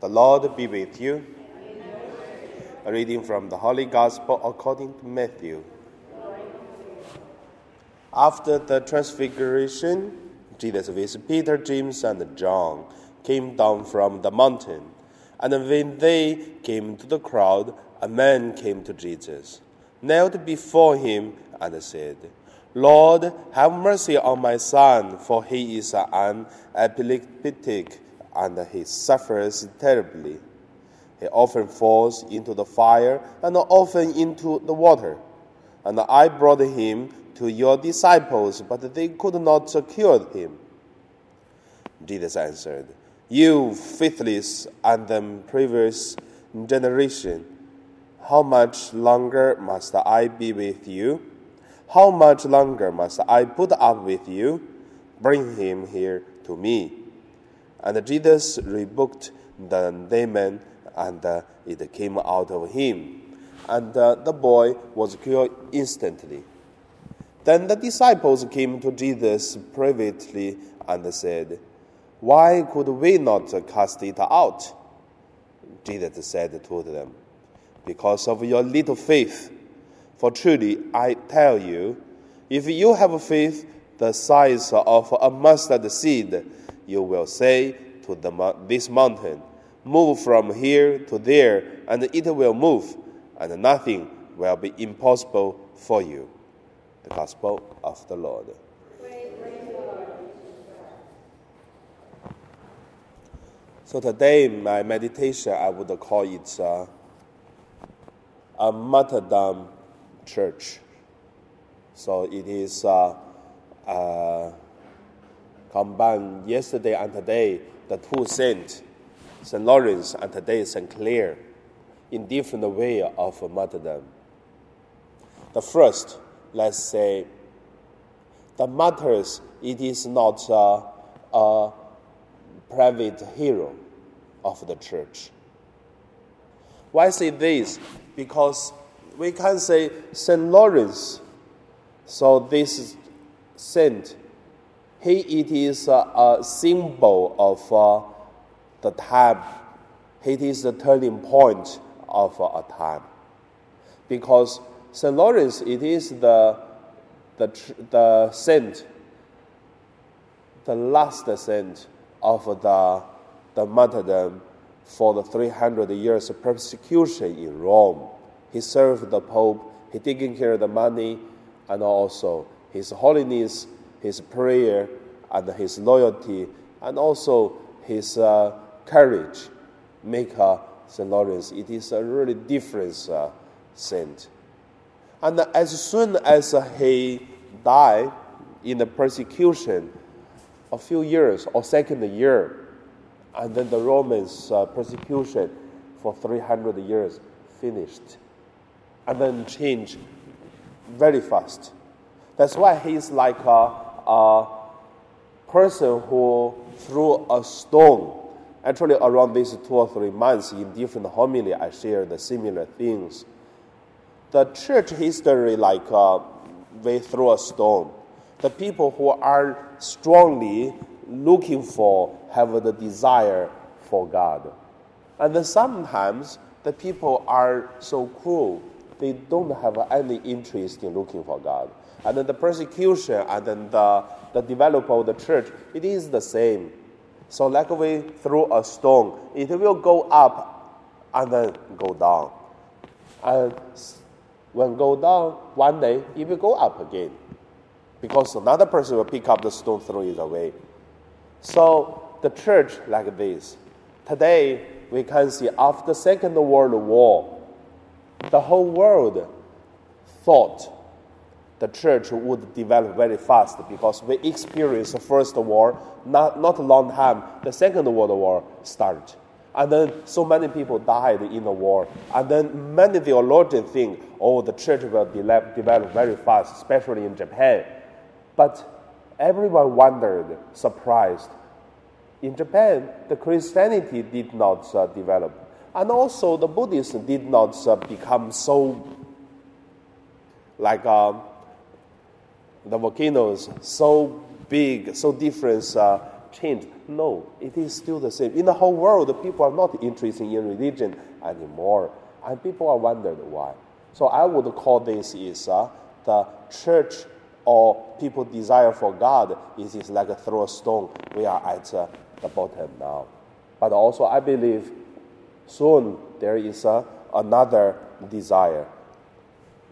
The Lord be with you. A reading from the Holy Gospel according to Matthew. After the transfiguration, Jesus with Peter, James, and John came down from the mountain. And when they came to the crowd, a man came to Jesus, knelt before him, and said, Lord, have mercy on my son, for he is an epileptic and he suffers terribly. He often falls into the fire and often into the water. And I brought him to your disciples, but they could not cure him. Jesus answered, You faithless and the previous generation, how much longer must I be with you? How much longer must I put up with you? Bring him here to me. And Jesus rebuked the demon, and uh, it came out of him. And uh, the boy was cured instantly. Then the disciples came to Jesus privately and said, Why could we not cast it out? Jesus said to them, Because of your little faith. For truly, I tell you, if you have faith the size of a mustard seed, you will say to the, this mountain, Move from here to there, and it will move, and nothing will be impossible for you. The Gospel of the Lord. So today, my meditation, I would call it uh, a martyrdom church. So it is uh, uh, combined yesterday and today, the two saints, St. Lawrence and today St. Clare, in different way of martyrdom. The first, let's say, the martyrs, it is not a, a private hero of the church. Why say this? Because we can say St. Lawrence. So this saint, he it is a, symbol of uh, the time. It is the turning point of uh, a time, because St. Lawrence it is the the the saint, the last saint of the the martyrdom for the 300 years of persecution in Rome. He served the Pope, he taking care of the money, and also his holiness, his prayer, and his loyalty, and also his uh, courage make St. Lawrence. It is a really different uh, saint. And as soon as he died in the persecution, a few years or second year, and then the Romans' uh, persecution for 300 years finished and then changed very fast. That's why he's like a, a person who threw a stone. Actually, around these two or three months, in different homily, I shared the similar things. The church history, like uh, we throw a stone. The people who are strongly looking for, have the desire for God. And then sometimes the people are so cruel they don't have any interest in looking for God. And then the persecution and then the, the development of the church, it is the same. So like we throw a stone, it will go up and then go down. And when go down, one day it will go up again. Because another person will pick up the stone, throw it away. So the church like this. Today we can see after Second World War, the whole world thought the church would develop very fast because we experienced the first war not, not a long time the second world war started and then so many people died in the war. And then many theologians think oh the church will develop, develop very fast especially in japan. But everyone wondered surprised. In japan the christianity did not uh, develop and also, the Buddhists did not uh, become so like uh, the volcanoes, so big, so different uh, changed. No, it is still the same. In the whole world, people are not interested in religion anymore, and people are wondering why. So I would call this is uh, the church or people desire for God is, is like a throw a stone. We are at uh, the bottom now. But also, I believe soon there is uh, another desire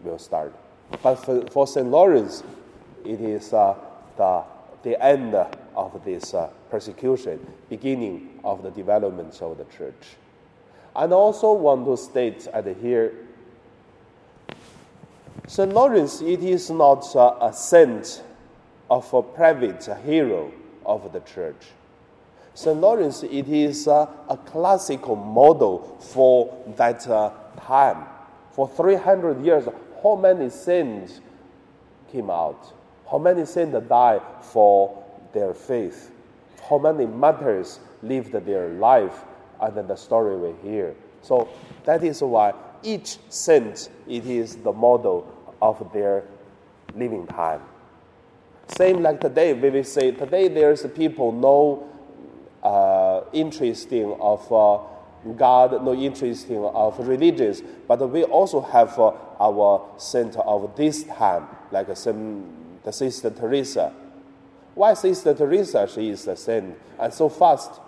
will start. But for, for St. Lawrence, it is uh, the, the end of this uh, persecution, beginning of the development of the church. And also want to state at here, St. Lawrence, it is not uh, a saint of a private hero of the church. St. Lawrence, it is a classical model for that uh, time. For 300 years, how many saints came out? How many saints died for their faith? How many martyrs lived their life? And then the story we hear. So that is why each saint it is the model of their living time. Same like today, we will say today there's people no uh, interesting of uh, God, no interesting of religions, but we also have uh, our saint of this time, like Saint, the Sister Teresa. Why Sister Teresa? She is the saint and so fast.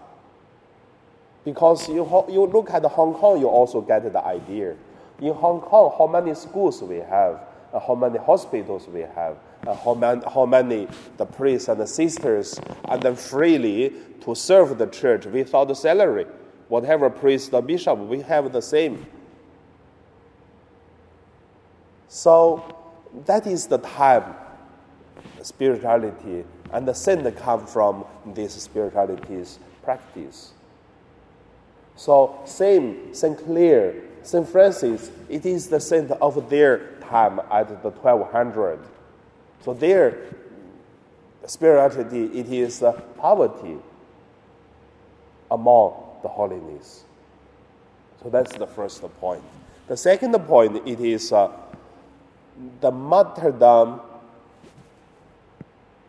Because you, you look at Hong Kong, you also get the idea. In Hong Kong, how many schools we have, uh, how many hospitals we have, uh, how, many, how many the priests and the sisters, and then freely to serve the church without salary. Whatever priest or bishop, we have the same. So that is the time spirituality and the sin come from this spirituality's practice. So same Saint Clare, Saint Francis, it is the saint of their time at the 1200. So their spirituality, it is poverty among the holiness. So that's the first point. The second point, it is uh, the martyrdom,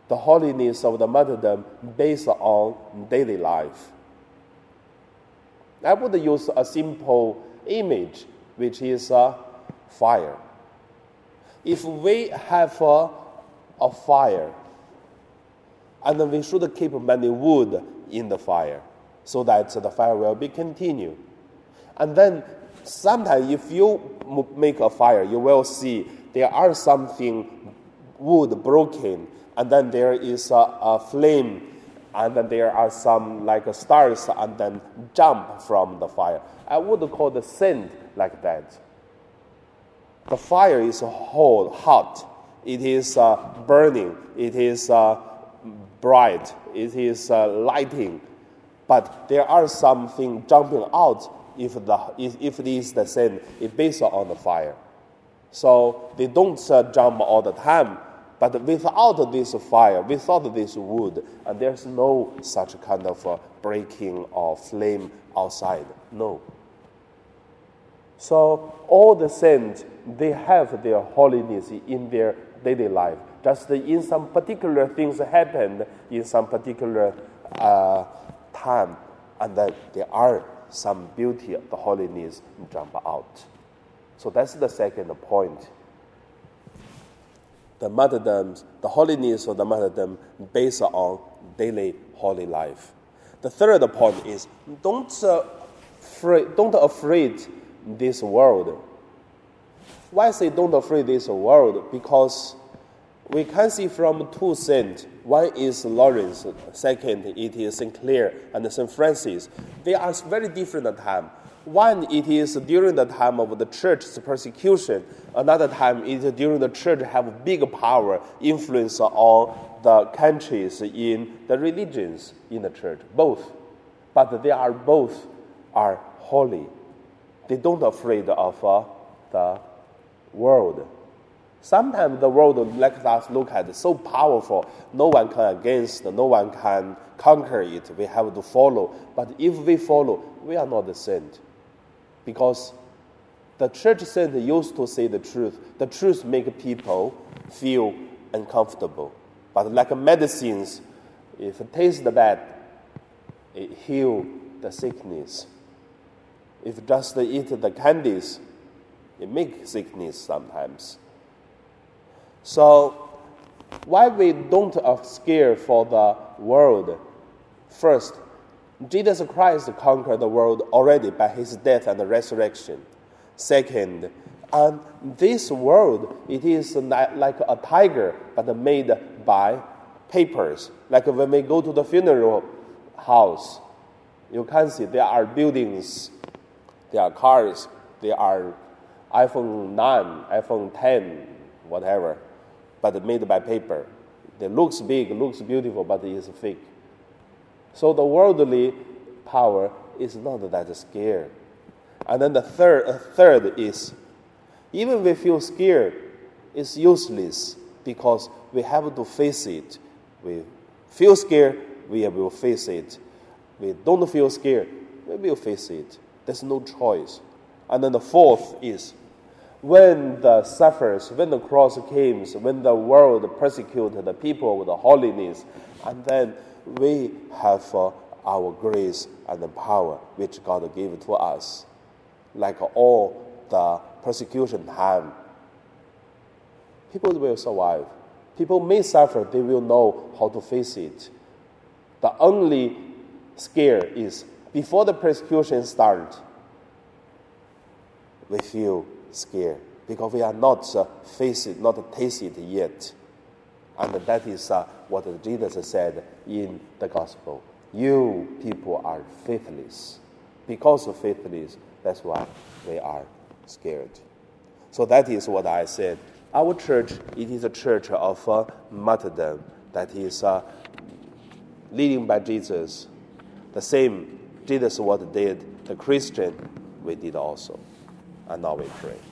the holiness of the martyrdom based on daily life. I would use a simple image, which is uh, fire. If we have uh, a fire, and then we should keep many wood in the fire so that the fire will be continued. And then sometimes if you make a fire, you will see there are something wood broken, and then there is a, a flame, and then there are some like stars, and then jump from the fire. I would call the scent like that. The fire is hot, hot. It is uh, burning. It is uh, bright. It is uh, lighting but there are some things jumping out if, the, if, if it is the same, it's based on the fire. So they don't uh, jump all the time, but without this fire, without this wood, and there's no such kind of uh, breaking or flame outside. No. So all the saints, they have their holiness in their daily life. Just in some particular things happened in some particular uh, time, and then there are some beauty of the holiness jump out. So that's the second point. The martyrdom, the holiness of the martyrdom based on daily holy life. The third point is don't, uh, don't afraid this world. Why say don't afraid this world? Because we can see from two saints. One is Lawrence, second it is St. Clare and St. Francis. They are very different at time. One, it is during the time of the church's persecution. Another time, it is during the church have big power, influence on the countries in the religions in the church. Both. But they are both are holy. They don't afraid of uh, the world. Sometimes the world let us look at so powerful, no one can against, no one can conquer it. We have to follow. But if we follow, we are not the saint. Because the church saint used to say the truth. The truth make people feel uncomfortable. But like medicines, if it tastes bad, it heal the sickness. If just eat the candies, it make sickness sometimes. So why we don't are scared for the world? First, Jesus Christ conquered the world already by his death and resurrection. Second, and this world, it is like a tiger, but made by papers. Like when we go to the funeral house, you can see there are buildings, there are cars, there are iPhone 9, iPhone 10, whatever, but made by paper. It looks big, looks beautiful, but it is fake. So the worldly power is not that scared. And then the third, third is even if we feel scared, it's useless because we have to face it. We feel scared, we will face it. We don't feel scared, we will face it. There's no choice. And then the fourth is when the suffers, when the cross comes, when the world persecuted the people with the holiness, and then we have uh, our grace and the power which God gave to us, like all the persecution time, people will survive. People may suffer, they will know how to face it. The only scare is before the persecution starts, we feel scared because we are not uh, face it, not taste it yet. And that is uh, what Jesus said in the gospel. You people are faithless. Because of faithless, that's why we are scared. So that is what I said. Our church, it is a church of uh, martyrdom that is uh, leading by Jesus. The same Jesus what did, the Christian we did also. And now we pray.